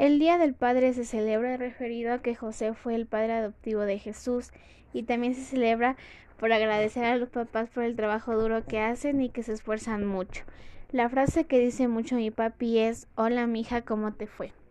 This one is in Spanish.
El Día del Padre se celebra referido a que José fue el padre adoptivo de Jesús y también se celebra por agradecer a los papás por el trabajo duro que hacen y que se esfuerzan mucho. La frase que dice mucho mi papi es Hola mija, ¿cómo te fue?